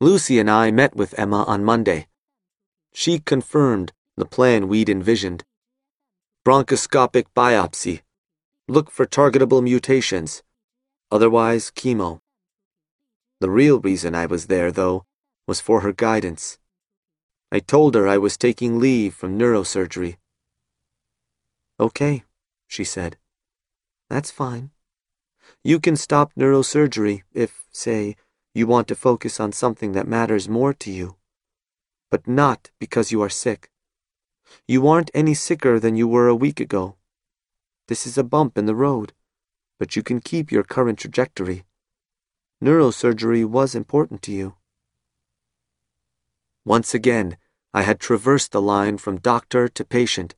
Lucy and I met with Emma on Monday. She confirmed the plan we'd envisioned. Bronchoscopic biopsy. Look for targetable mutations. Otherwise, chemo. The real reason I was there, though, was for her guidance. I told her I was taking leave from neurosurgery. Okay, she said. That's fine. You can stop neurosurgery if, say, you want to focus on something that matters more to you. But not because you are sick. You aren't any sicker than you were a week ago. This is a bump in the road, but you can keep your current trajectory. Neurosurgery was important to you. Once again, I had traversed the line from doctor to patient,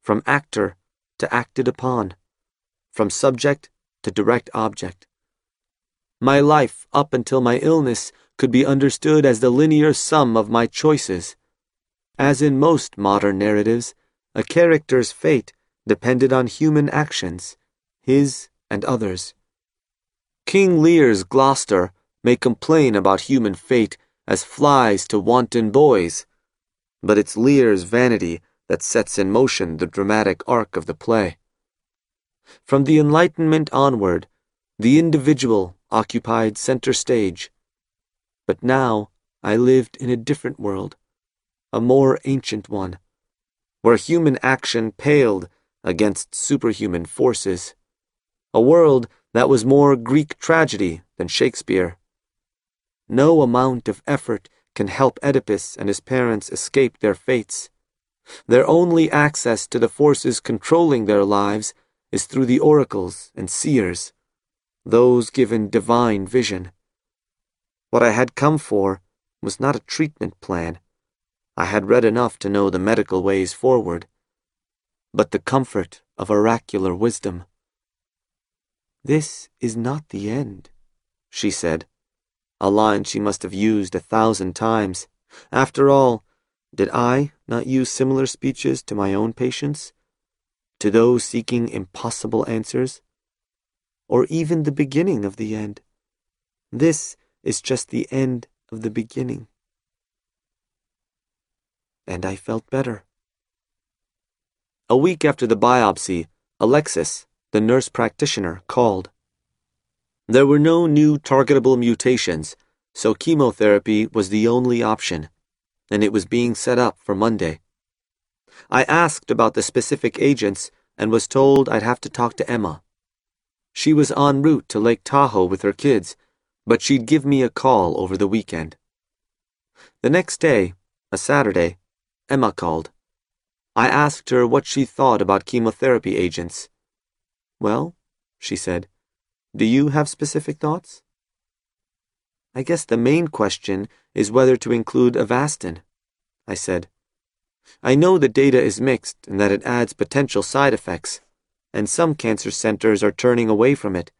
from actor to acted upon, from subject to direct object. My life, up until my illness, could be understood as the linear sum of my choices. As in most modern narratives, a character's fate depended on human actions, his and others. King Lear's Gloucester may complain about human fate as flies to wanton boys, but it's Lear's vanity that sets in motion the dramatic arc of the play. From the Enlightenment onward, the individual occupied center stage. But now I lived in a different world, a more ancient one, where human action paled against superhuman forces, a world that was more Greek tragedy than Shakespeare. No amount of effort can help Oedipus and his parents escape their fates. Their only access to the forces controlling their lives is through the oracles and seers, those given divine vision. What I had come for was not a treatment plan. I had read enough to know the medical ways forward, but the comfort of oracular wisdom. This is not the end, she said, a line she must have used a thousand times. After all, did I not use similar speeches to my own patients? To those seeking impossible answers? Or even the beginning of the end? This is just the end of the beginning. And I felt better. A week after the biopsy, Alexis, the nurse practitioner, called. There were no new targetable mutations, so chemotherapy was the only option, and it was being set up for Monday. I asked about the specific agents and was told I'd have to talk to Emma. She was en route to Lake Tahoe with her kids, but she'd give me a call over the weekend. The next day, a Saturday, Emma called. I asked her what she thought about chemotherapy agents. Well, she said, do you have specific thoughts? I guess the main question is whether to include Avastin, I said. I know the data is mixed and that it adds potential side effects, and some cancer centers are turning away from it.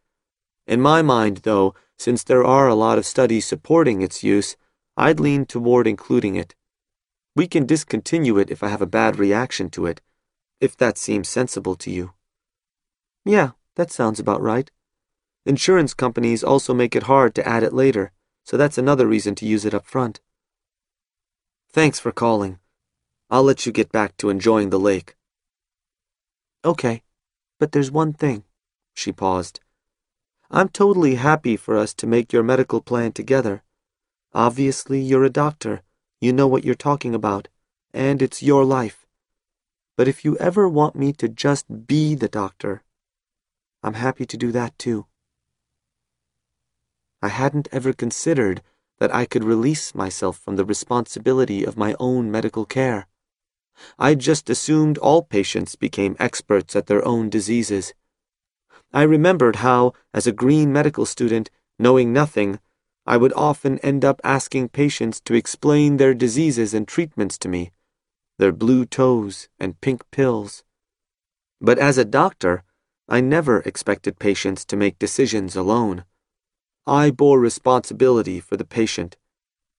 In my mind, though, since there are a lot of studies supporting its use, I'd lean toward including it. We can discontinue it if I have a bad reaction to it, if that seems sensible to you. Yeah, that sounds about right. Insurance companies also make it hard to add it later, so that's another reason to use it up front. Thanks for calling. I'll let you get back to enjoying the lake. Okay, but there's one thing. She paused. I'm totally happy for us to make your medical plan together. Obviously, you're a doctor. You know what you're talking about, and it's your life. But if you ever want me to just be the doctor, I'm happy to do that too. I hadn't ever considered that I could release myself from the responsibility of my own medical care. I'd just assumed all patients became experts at their own diseases. I remembered how, as a green medical student, knowing nothing, I would often end up asking patients to explain their diseases and treatments to me, their blue toes and pink pills. But as a doctor, I never expected patients to make decisions alone. I bore responsibility for the patient,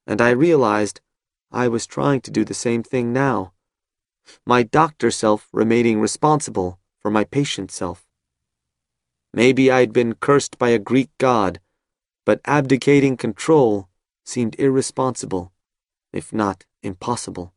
and I realized I was trying to do the same thing now. My doctor self remaining responsible for my patient self. Maybe I'd been cursed by a Greek god, but abdicating control seemed irresponsible, if not impossible.